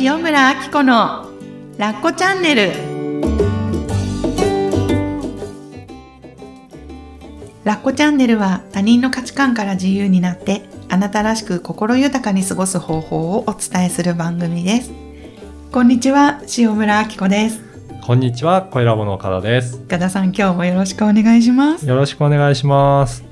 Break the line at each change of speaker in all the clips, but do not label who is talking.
塩村あき子のラッコチャンネルラッコチャンネルは他人の価値観から自由になってあなたらしく心豊かに過ごす方法をお伝えする番組ですこんにちは塩村あき子です
こんにちは、小ラボの岡田です。
岡田さん今日もよろしくお願いします
よろしくお願いします。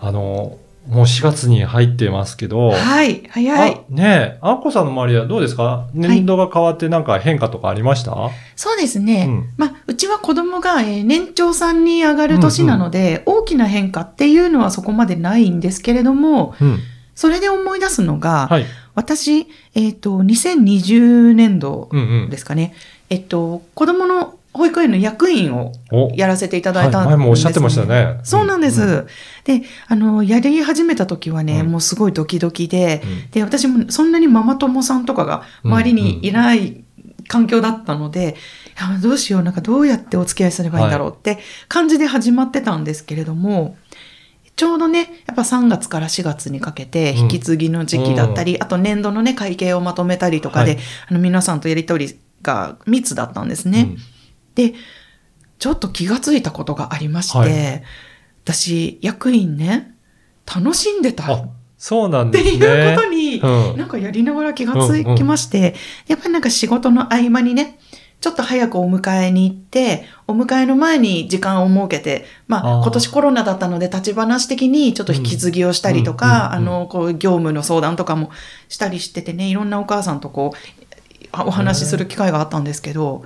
あの、もう4月に入ってますけど、
はい早い
あねえ、あっこさんの周りはどうですか？年度が変わってなんか変化とかありました、
そうですね。
うん
まあ、うちは子供が、えー年長さんに上がる年なので、大きな変化っていうのはそこまでないんですけれども、
うん。
それで思い出すのが、
はい。
私、えっ、と、2020年度
うんうん。
ですかね、えっと、子供の保育園の役員を
お。
やらせていただいたんです、
はい前もおっしゃってましたね。
そうなんです。
うん。
で、あの、やり始めた時はね、
うん。
もうすごいドキドキで、
うん。
で、私もそんなにママ友さんとかが周りにいない環境だったので、いやどうしよう、なんかどうやってお付き合いすればいいんだろうって感じで始まってたんですけれども、ちょうどね、やっぱ3月から4月にかけて
うん。
引き継ぎの時期だったり、あと年度のね、会計をまとめたりとかで、
はい。
あの皆さんとやりとりが密だったんですね。
うん
で、ちょっと気がついたことがありまして、
はい。
私、役員ね、楽しんでた
そうなん
て
ですね。
いうことに、
うん。
なんかやりながら気がつきまして、やっぱりなんか仕事の合間にね、ちょっと早くお迎えに行って、お迎えの前に時間を設けて、まあ今年コロナだったので立ち話的にちょっと引き継ぎをしたりとか、
うんうんうん
あの、こう業務の相談とかもしたりしててね、いろんなお母さんとこう、あお話しする機会があったんですけど、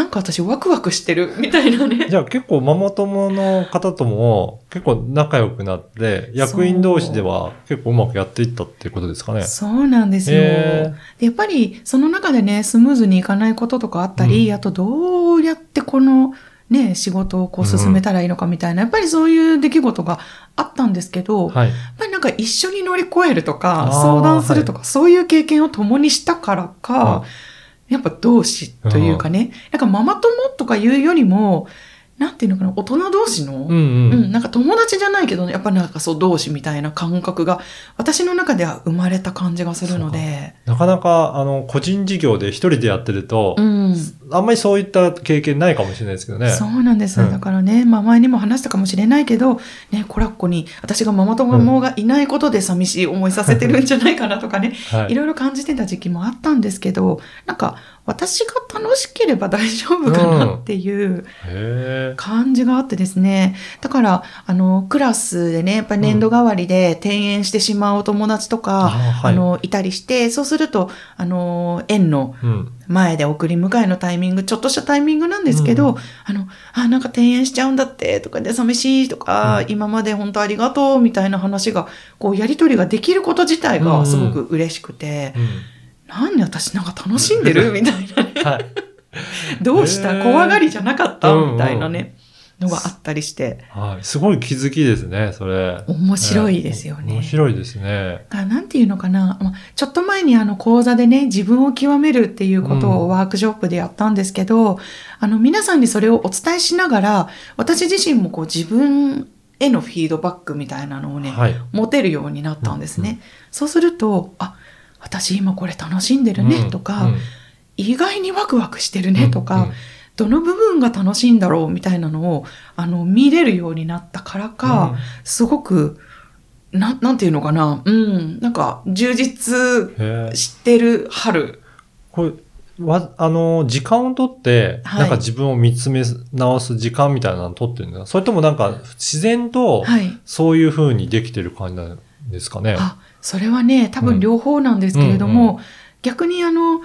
なんか私ワクワクしてる みたいなね。
じゃあ結構ママ友の方とも結構仲良くなって、役員同士では結構うまくやっていったっていうことですかね。
そうなんですよ。
へ
でやっぱりその中でね、スムーズにいかないこととかあったり、
うん
あとどうやってこのね、仕事をこう進めたらいいのかみたいな、やっぱりそういう出来事があったんですけど、やっ
はい。
ぱりなんか一緒に乗り越えるとか、相談するとか、そういう経験を共にしたからか、やっぱ同志というかね、なんかママ友とかいうよりも、なんていうのかな、大人同士の、
うん
う
うん。
ん、なんか友達じゃないけど、やっぱなんかそう同志みたいな感覚が私の中では生まれた感じがするので。
なかなか、あの、個人事業で一人でやってると、
うん。
あんまりそういった経験ないかもしれないですけどね。
そうなんです。
うん
だからね、まあ前にも話したかもしれないけど、ね、コラッコに私がママ友がいないことで寂しい思いさせてるんじゃないかなとかね、
はい
いろいろ感じてた時期もあったんですけど、なんか私が楽しければ大丈夫かなっていう。感じがあってですね。だから、あの、クラスでね、やっぱり年度代わりで転園してしまうお友達とか、
あはい
あの、いたりして、そうすると、あの、園の
うん。
前で送り迎えのタイミング、ちょっとしたタイミングなんですけど、
うん
あの、あ、なんか転園しちゃうんだって、とかで寂しいとか、
うん
今まで本当ありがとう、みたいな話が、こう、やりとりができること自体がすごく嬉しくて、なんで私なんか楽しんでる？みたいなね。
うん。はい。
どうした？怖がりじゃなかった？
うんうん
みたいなね、のがあったりして、
はい。すごい気づきですね、それ。
面白いですよね。
面白いですね。
あなんていうのかな、まあちょっと前にあの講座でね、自分を極めるっていうこと
うん
をワークショップでやったんですけど、あの皆さんにそれをお伝えしながら、私自身もこう自分へのフィードバックみたいなのをね、
はい。
持てるようになったんですね。
うんう
そうすると、あ、私今これ楽しんでるねとか、
うん
意外にワクワクしてるねとか、
うん
どの部分が楽しいんだろうみたいなのを、あの、見れるようになったからか、すごく、ななんていうのかな、うん、なんか、充実してる春。
これ、わ、あの、時間をとって、
はい。
なんか自分を見つめ直す時間みたいなのを取ってるんですか？それともなんか自然と、
はい。
そういう風にできてる感じなんですかね？
あ、それはね、多分両方なんですけれども、
うんう
逆にあの、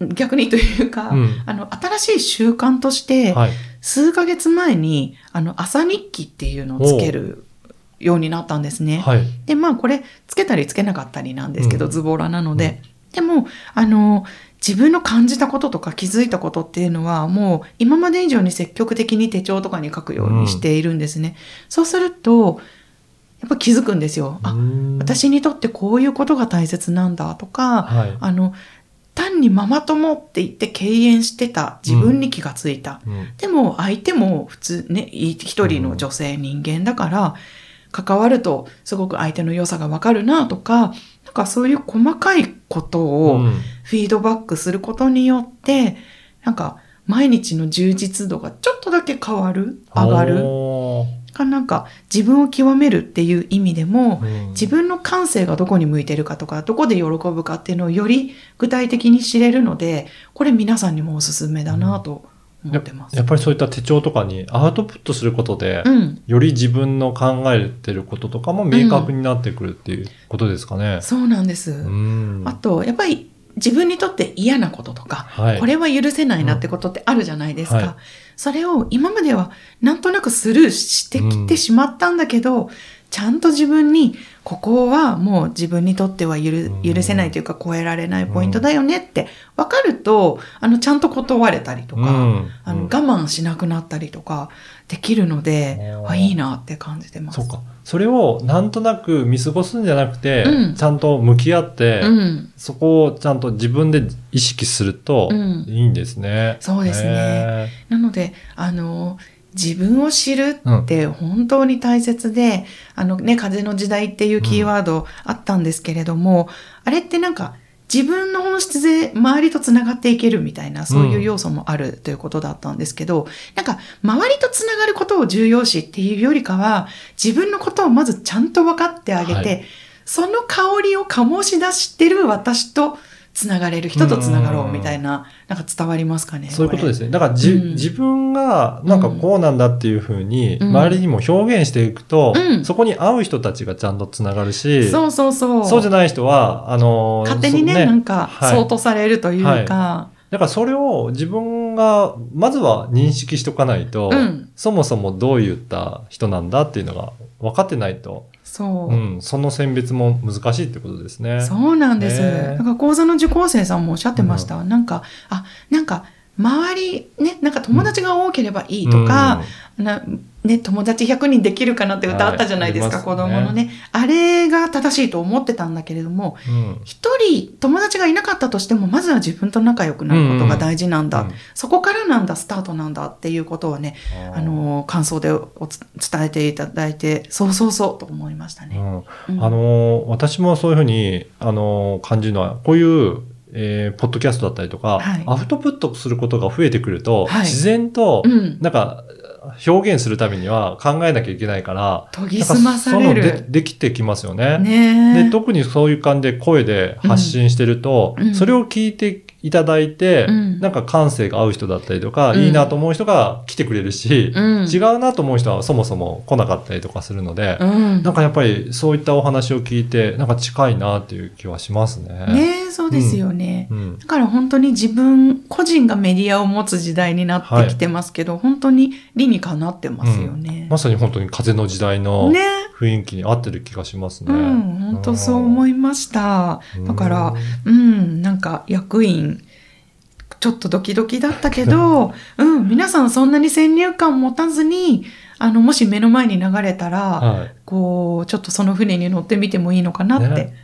逆にというか、
うん
あの、新しい習慣として、
はい。
数ヶ月前に、あの、朝日記っていうのをつけるようになったんですね。
はい。
で、まあこれ、つけたりつけなかったりなんですけど、
うん
ズボラなので。でも、あの、自分の感じたこととか気づいたことっていうのは、もう今まで以上に積極的に手帳とかに書くようにしているんですね。そうすると、やっぱ気づくんですよ。あ、
うん、
私にとってこういうことが大切なんだとか、
はい。
あの、単にママ友って言って敬遠してた自分に気がついた。
うん
でも相手も普通ね、い一人の女性人間だから、関わるとすごく相手の良さがわかるなとか、なんかそういう細かいことを
うん
フィードバックすることによって、なんか毎日の充実度がちょっとだけ変わる、上がる。
お
かなんか自分を極めるっていう意味でも、
ーうん
自分の感性がどこに向いてるかとか、どこで喜ぶかっていうのをより具体的に知れるので、これ皆さんにもおすすめだなと思ってます。
やっぱりそういった手帳とかにアウトプットすることで、
うん。
より自分の考えてることとかも明確になってくるっていうことですかね。
そうなんです。
うん
あと、やっぱり自分にとって嫌なこととか、
はい
これは許せないなってことってあるじゃないですか。
はい
それを今まではなんとなくスルーしてきてしまったんだけど、ちゃんと自分に、ここはもう自分にとっては許
うん。
許せないというか超えられないポイントだよねって分かると、あの、ちゃんと断れたりとか、
うん。
あの、
うん。
我慢しなくなったりとかできるので、
あ
いいなって感じてます。
そうか。それをなんとなく見過ごすんじゃなくて、
うん。
ちゃんと向き合って、
うん。
そこをちゃんと自分で意識すると
うん。
いいんですね。
そうですね。
へ
なので、あの、自分を知るって本当に大切で、あのね、風の時代っていうキーワードあったんですけれども、あれってなんか自分の本質で周りとつながっていけるみたいな、そういう要素もあるということだったんですけど、なんか周りとつながることを重要視っていうよりかは、自分のことをまずちゃんと分かってあげて、
はい。
その香りを醸し出してる私とつながれる人とつながろうみたいな、なんか伝わりますかね。。
そういうことですすね。だからじ、
うん
自分がなんかこうなんだっていうふうに
うん
周りにも表現していくと、
うん
そこに合う人たちがちゃんとつながるし、
そうそうそう。
そうじゃない人は、あのー
勝手にね、
そ
なんか、
はい
そうとされるというか、
だからそれを自分が、まずは認識しておかないと、
うん
そもそもどういった人なんだっていうのが分かってないと、
そう。
うん、その選別も難しいってことですね。
そうなんです。
ねえ
なんか講座の受講生さんもおっしゃってました。なんか、あ、なんか、周り、ね、なんか友達が多ければいいとか、なね、友達100人できるかなって歌あったじゃないですか、
はい
子供のね。あれが正しいと思ってたんだけれども、
うん、うん
一人友達がいなかったとしても、まずは自分と仲良くなることが大事なんだ。
うん。
そこからなんだ、スタートなんだっていうことをね、あの、感想でおつ伝えていただいて、そうそうそうと思いましたね。
うん。
うん。
あのー私もそういうふうに、あのー感じるのは、こういう、えーポッドキャストだったりとか、
はい。
アウトプットすることが増えてくると、
はい。
自然と、
うん。
なんか、表現するためには考えなきゃいけないから、
研ぎ澄まされ
なんかその
る。
でできてきますよね。
ねえ。
で、特にそういう感じで声で発信してると、
うん
それを聞いていただいて、
うん
なんか感性が合う人だったりとか、
うん
いいなと思う人が来てくれるし、
うん、
違うなと思う人はそもそも来なかったりとかするので、
うん。
なんかやっぱりそういったお話を聞いて、なんか近いなっていう気はしますね。
ねえ、そうですよね。
うん。
だから本当に自分、個人がメディアを持つ時代になってきてますけど、本当に理にかなってますよね。
まさに本当に風の時代の
ね
雰囲気に合ってる気がしますね。
うん、本当そう思いました。だから、うん、なんか役員、ちょっとドキドキだったけど、うん、皆さんそんなに先入観持たずに、あの、もし目の前に流れたら、
はい。
こう、ちょっとその船に乗ってみてもいいのかなって
ね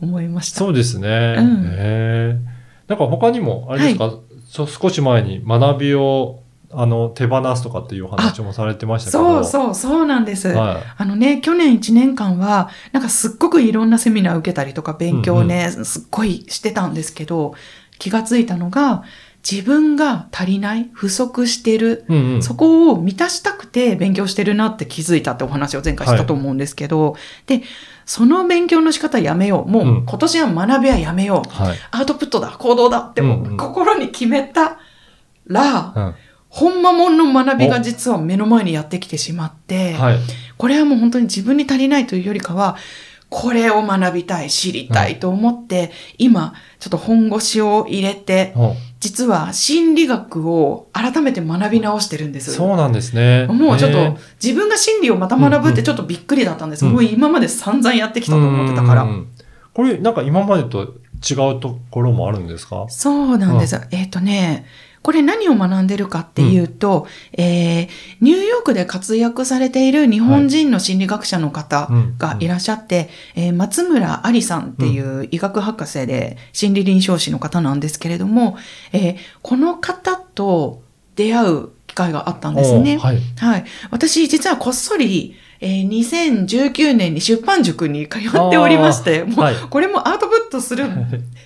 思いました。
そうですね。
うん。
なんか他にも、あれですか、そ少し前に学びを、あの、手放すとかっていうお話もされてましたけど。
そうそう、そうなんです。
は
あのね、去年1年間は、なんかすっごくいろんなセミナー受けたりとか勉強をね、すっごいしてたんですけど、気がついたのが、自分が足りない、不足してる、
い。うんうん。
そこを満たしたくて勉強してるなって気づいたってお話を前回したと思うんですけど、で、その勉強の仕方やめよう。もう
うん
今年は学びはやめよう。
はい。
アウトプットだ、行動だっても
うんうん
う心に決めたら、
うん。
ほんまもんの学びが実は目の前にやってきてしまって、
はい。
これはもう本当に自分に足りないというよりかは、これを学びたい、知りたいと思って、今、ちょっと本腰を入れて、
お
実は心理学を改めて学び直してるんです。
そうなんですね。
もうちょっと自分が心理をまた学ぶってちょっとびっくりだったんです。
うん
もう今まで散々やってきたと思ってたから。
うんうんうんこれ、なんか今までと違うところもあるんですか？
そうなんです。えっ、とね、これ何を学んでるかっていうと、えーニューヨークで活躍されている日本人の心理学者の方がいらっしゃって、えー松村ありさんっていう医学博士で心理臨床士の方なんですけれども、えーこの方と出会う機会があったんですね。
おはい。
はい。私、実はこっそり、えー2019年に出版塾に通っておりまして、もう、
はい。
これもアウトプットする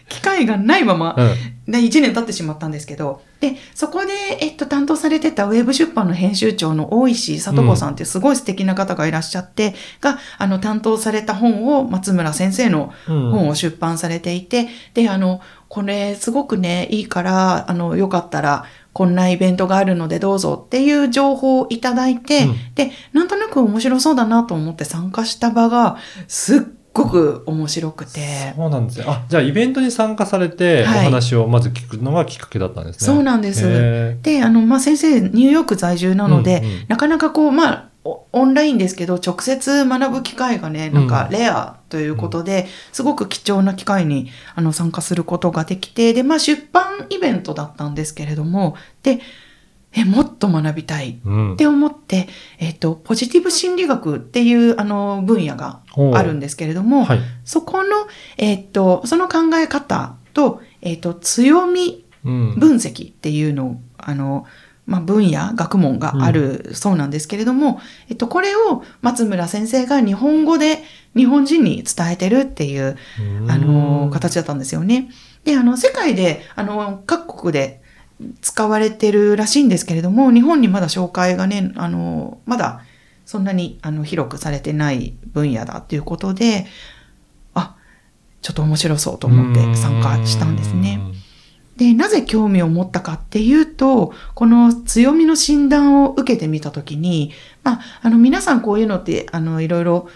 機会がないまま、
うん。
で、1年経ってしまったんですけど、で、そこで、えっと、担当されてたウェブ出版の編集長の大石里子さんってすごい素敵な方がいらっしゃって、が、あの、担当された本を松村先生の
うん。
本を出版されていて、で、あの、これすごくね、いいから、あの、よかったら、こんなイベントがあるのでどうぞっていう情報をいただいて、
うん。
で、なんとなく面白そうだなと思って参加した場が、すっごく面白くて、
そうなんですね。あ、じゃあイベントに参加されて、お
はい。
話をまず聞くのがきっかけだったんですね。
そうなんです。
へ
で、あの、まあ、先生、ニューヨーク在住なので、
うんうん。
なかなかこう、まあ、おオンラインですけど、直接学ぶ機会がね、なんか
うん
レアということで、すごく貴重な機会にあの参加することができて、で、まあ、出版イベントだったんですけれども、で、え、もっと学びたい
うん
って思って、えっ、と、ポジティブ心理学っていう、あの、分野があるんですけれども、
はい。
そこの、えっ、と、その考え方と、えっ、と、強み
うん。
分析っていうのを、あの、まあ、分野、学問があるそうなんですけれども、えっと、これを松村先生が日本語で日本人に伝えてるっていう、
うん
あの、形だったんですよね。で、あの、世界で、あの、各国で使われてるらしいんですけれども、日本にまだ紹介がね、あの、まだそんなにあの広くされてない分野だっていうことで、あ、ちょっと面白そうと思って参加したんですね。で、なぜ興味を持ったかっていうと、この強みの診断を受けてみたときに、まあ、あの、皆さんこういうのって、あの、いろいろ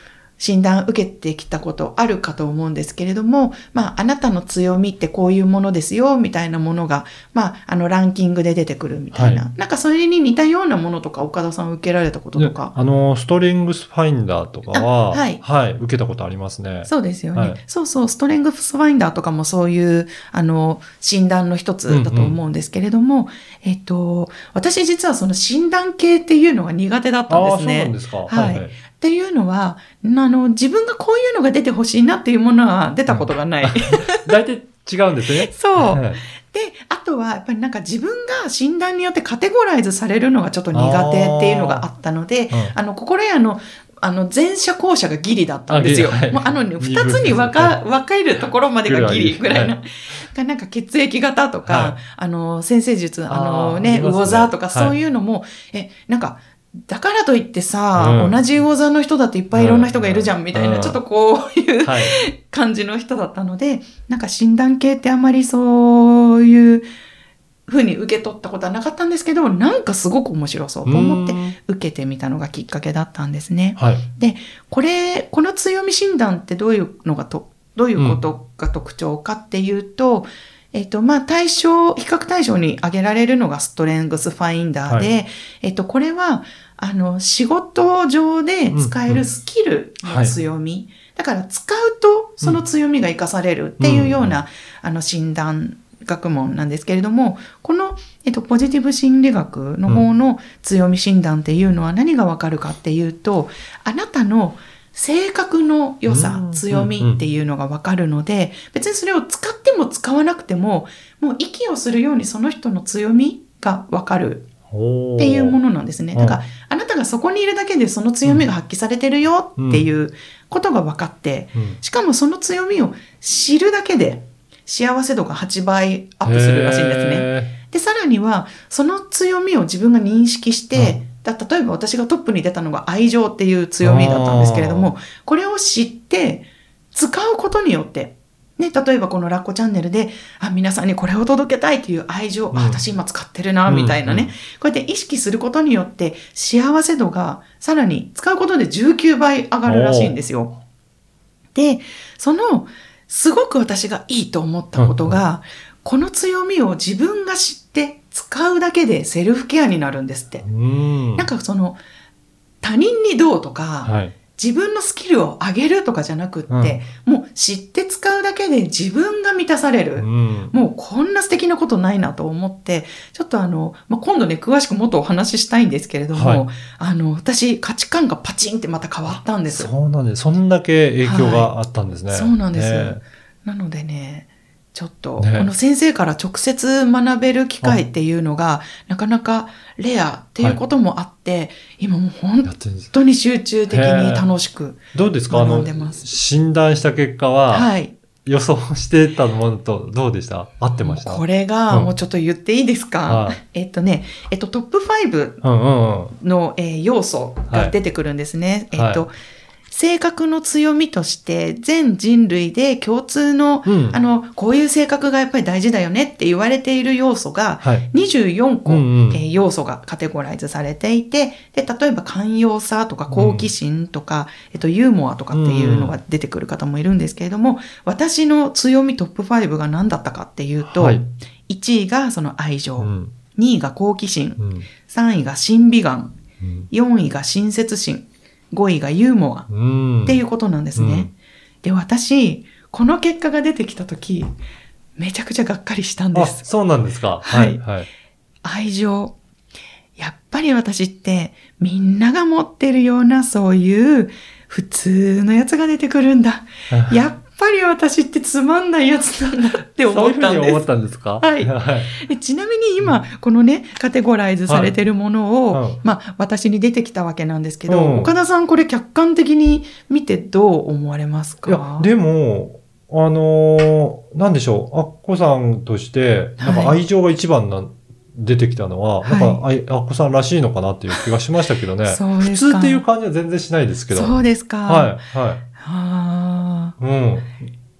診断受けてきたことあるかと思うんですけれども、まあ、あなたの強みってこういうものですよ、みたいなものが、まあ、あの、ランキングで出てくるみたいな。
は
なんかそれに似たようなものとか、岡田さん受けられたことと
で
か。
あの、ストレングスファインダーとかは、
あはい
はい、受けたことありますね。
そうですよね、
はい
そうそう、ストレングスファインダーとかもそういう、あの、診断の一つだと思うんですけれども、えっと、私実はその診断系っていうのが苦手だったん
ああ、
です
そうなん
ね。
ですか。
はいっていうのは、あの、自分がこういうのが出てほしいなっていうものは出たことがない。
大体違うんですね。
そう。
はい
で、あとは、やっぱりなんか自分が診断によってカテゴライズされるのがちょっと苦手っていうのがあったので、
うん
あの、心得の、あの、前者後者がギリだったんですよ。もうあのね、
二
二つに分か、分かれるところまでがギリぐらいな。
は
がなんか血液型とか、
はい
あの、先生術、あ
あ
のね、魚座とか
はい
そういうのも、え、なんか、だからといってさ、
うん
同じ魚座の人だっていっぱいいろんな人がいるじゃん、みたいな、
うん
ちょっとこういう
はい。
感じの人だったので、なんか診断系ってあまりそういう風に受け取ったことはなかったんですけど、なんかすごく面白そうと思って
うん
受けてみたのがきっかけだったんですね。
はい。
これ、この強み診断ってどういうのがと、どういうことが特徴かっていうと、えっと、まあ、対象、比較対象に挙げられるのがストレングスファインダーで、
は
えっと、これは、あの、仕事上で使えるスキルの強み。だから、使うと、その強みが活かされるっていうような、あの、診断学問なんですけれども、この、えっと、ポジティブ心理学の方の強み診断っていうのは何がわかるかっていうと、あなたの性格の良さ
う、ん
強みっていうのがわかるので、別にそれを使っても使わなくても、もう息をするようにその人の強みがわかる
っ
っていうものなんですね。
うん。
だから、あなたがそこにいるだけでその強みが発揮されてるよっていうことが分かって、
うん。
しかもその強みを知るだけで幸せ度が8倍アップするらしいんですね。
ね。
で、さらには、その強みを自分が認識して、だ例えば私がトップに出たのが愛情っていう強みだったんですけれども、これを知って、使うことによって、ね、例えばこのラッコチャンネルで、あ、皆さんにこれを届けたいという愛情、
うん。
あ、私今使ってるな、みたいなね、
うんうん
こうやって意識することによって、幸せ度がさらに使うことで19倍上がるらしいんですよ。で、その、すごく私がいいと思ったことが、この強みを自分が知って使うだけでセルフケアになるんですって。
うん。
なんかその、他人にどうとか、
はい。
自分のスキルを上げるとかじゃなくって、もう知って使うだけで自分が満たされる。
うん。
もうこんな素敵なことないなと思って、ちょっとあの、まあ、今度ね、詳しくもっとお話ししたいんですけれども、
はい
あの、私価値観がパチンってまた変わったんです。
そうなんです。そんだけ影響があったんですね。
はいそうなんです
ね
なのでね、ちょっと、
ね。
この先生から直接学べる機会っていうのが、なかなかレアっていうこともあって、今もう本当に集中的に楽しく
どうですか？あの。診断した結果は、
はい。
予想してたものとどうでした？合ってました？
これが、
うん。
もうちょっと言っていいですか、
はい。
えっとね、えっと、トップ5
うんうんうん。
の、えー要素が出てくるんですね。
はい
えっと、性格の強みとして全人類で共通の、
うん
あの、こういう性格がやっぱり大事だよねって言われている要素が
はい。
24個、
うんうん
えー要素がカテゴライズされていて、で、例えば寛容さとか好奇心とか、えっと、ユーモアとかっていうのが出てくる方もいるんですけれども、私の強みトップ5が何だったかっていうと、
はい
1位がその愛情、
うん。
2位が好奇心、
うん。
3位が審美眼、
うん
4位が親切心、5位がユーモア
うん。
っていうことなんですね。
うん
で、私、この結果が出てきたとき、めちゃくちゃがっかりしたんで
あ、
す。
そうなんですか。
はい
はい。
愛情。やっぱり私ってみんなが持ってるようなそういう普通のやつが出てくるんだ。や っぱり私ってつまんないやつなんだって思ったんです。
そういうふうに思ったんですか？
はいちなみに今、このね、カテゴライズされてるものを、
はいうん
まあ、私に出てきたわけなんですけど、
うん
岡田さんこれ客観的に見てどう思われますか？
いや、でも、あのーなんでしょう、アッコさんとして、なんか
はい
愛情が一番な、出てきたのは、
はい
なんかあい、アッコさんらしいのかなっていう気がしましたけどね。
そう
普
ですか。
通っていう感じは全然しないですけど。
そうですか。
はい、はい。
あ
うん。
ー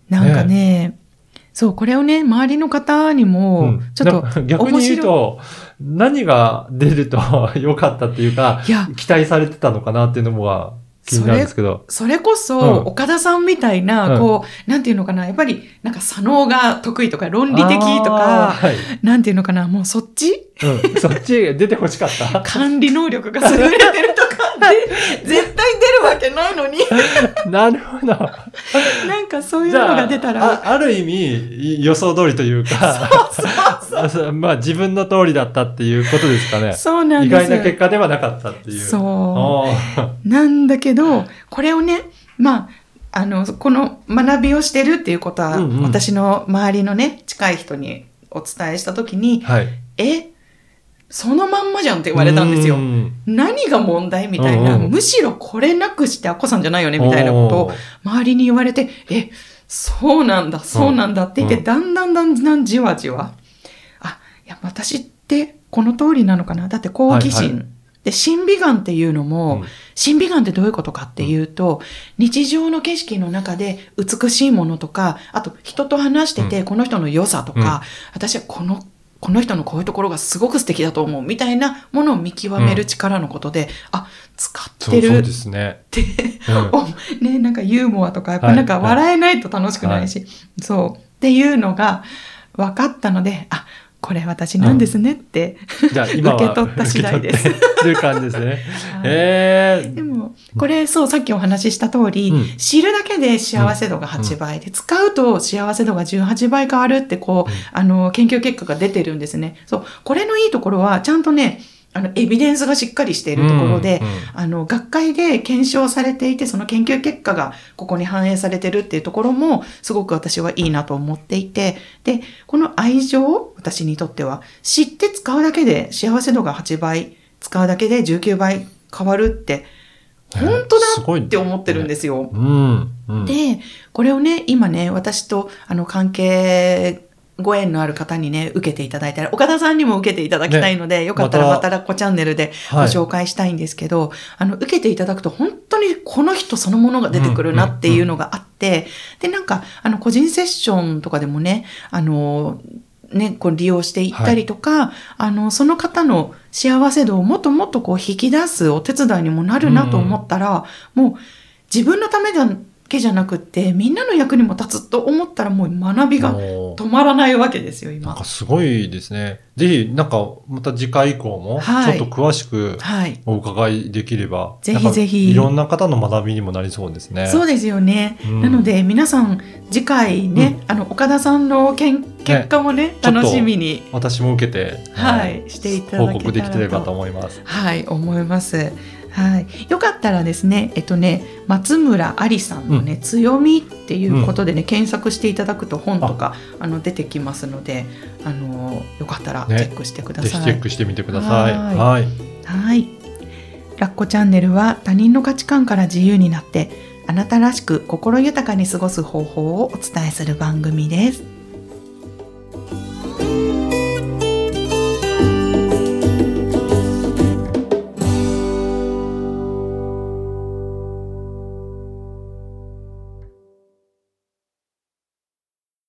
なんかね、そう、これをね、周りの方に
う
も
ん、
ちょっと、
な逆に言うと、何が出ると良かったっていうか、期待されてたのかなっていうのもが気になるんですけど。
それこそ、
うん
岡田さんみたいな、
うん
こう、なんていうのかな、やっぱり、なんか、左脳が得意とか、論理的とか、
はい。
なんていうのかな、もうそっち？
うん。そっち出てほしかった。
管理能力が優れてるとかで、絶対出るわけないのに、
なるほど。
なんかそういうのが出たら、
あある意味予想通りというか、そう まあ自分の通りだったっていうことですかね。
そうなんです
意外な結果ではなかったっていう。
そ
あ
う。なんだけど、これをね、まあ、あの、この学びをしてるっていうことは、
うんうん
私の周りのね、近い人にお伝えしたときに
ー、はい。
え、そのまんまじゃんって言われたんですよ。
う。ん。
何が問題みたいな、
うんうん。
むしろこれなくしてアッコさんじゃないよねみたいなことを周りに言われて、え、そうなんだ、そうなんだって言って、
うん。
だんだんだんだんじわじわ。あ、いや、私ってこの通りなのかな。だって好奇心。
はいは
で、審美眼っていうのも、
うん。
審美眼ってどういうことかっていうと、日常の景色の中で美しいものとか、あと人と話してて、この人の良さとか、
うん。
私はこの、この人のこういうところがすごく素敵だと思うみたいなものを見極める力のことで、あ、使ってる。っ
そうそうですね。
て、
うん。
おね、なんかユーモアとか、やっぱりなんか
はい
笑えないと楽しくないし、そう。っていうのが分かったので、あ、これ私なんですねって。
じゃあ今は
受け取った次第です
受け取ってる感じですね。
はい
ええ
でも、これ、そう、さっきお話しした通り、
うん
知るだけで幸せ度が8倍で、使うと幸せ度が18倍変わるって、こう、
うん
あの、研究結果が出てるんですね。そう、これのいいところは、ちゃんとね、あの、エビデンスがしっかりしているところで、
うんうん
あの、学会で検証されていて、その研究結果がここに反映されてるっていうところも、すごく私はいいなと思っていて、で、この愛情、私にとっては、知って使うだけで幸せ度が8倍、使うだけで19倍変わるって、本当だって思ってるんですよ。
うん。うん。
で、これをね、今ね、私とあの関係、ご縁のある方にね、受けていただいたら、岡田さんにも受けていただきたいので、よかったら
また
またらっこチャンネルでご
はい。
紹介したいんですけど、あの、受けていただくと本当にこの人そのものが出てくるなっていうのがあって、で、なんか、あの、個人セッションとかでもね、あの、ね、こう利用していったりとか、あの、その方の幸せ度をもっともっとこう引き出すお手伝いにもなるなと思ったら、もう自分のためだけじゃなくって、みんなの役にも立つと思ったらもう学びが止まらないわけですよ、今
なんか。すごいですね。ぜひ、なんか、また次回以降も、
はい。
ちょっと詳しく
はい。
お伺いできれば、
ぜひ
なんか
ぜひ。
いろんな方の学びにもなりそうですね。
そうですよね。
うん。
なので皆さん次回ね、あの岡田さんのけん結果もね
ちょっと
楽しみに。
私も受けて、
はいしていただ
報告できてればと思います。
はい思います。はい、よかったらですね、えっとね、松村ありさんのね、強みっていうことでね、検索していただくと本とかあの出てきますので、あのよかったらチ
ね
ェックしてください。
ぜひチェックしてみてくださ
い
はい。
はい。ラッコチャンネルは他人の価値観から自由になって、あなたらしく心豊かに過ごす方法をお伝えする番組です。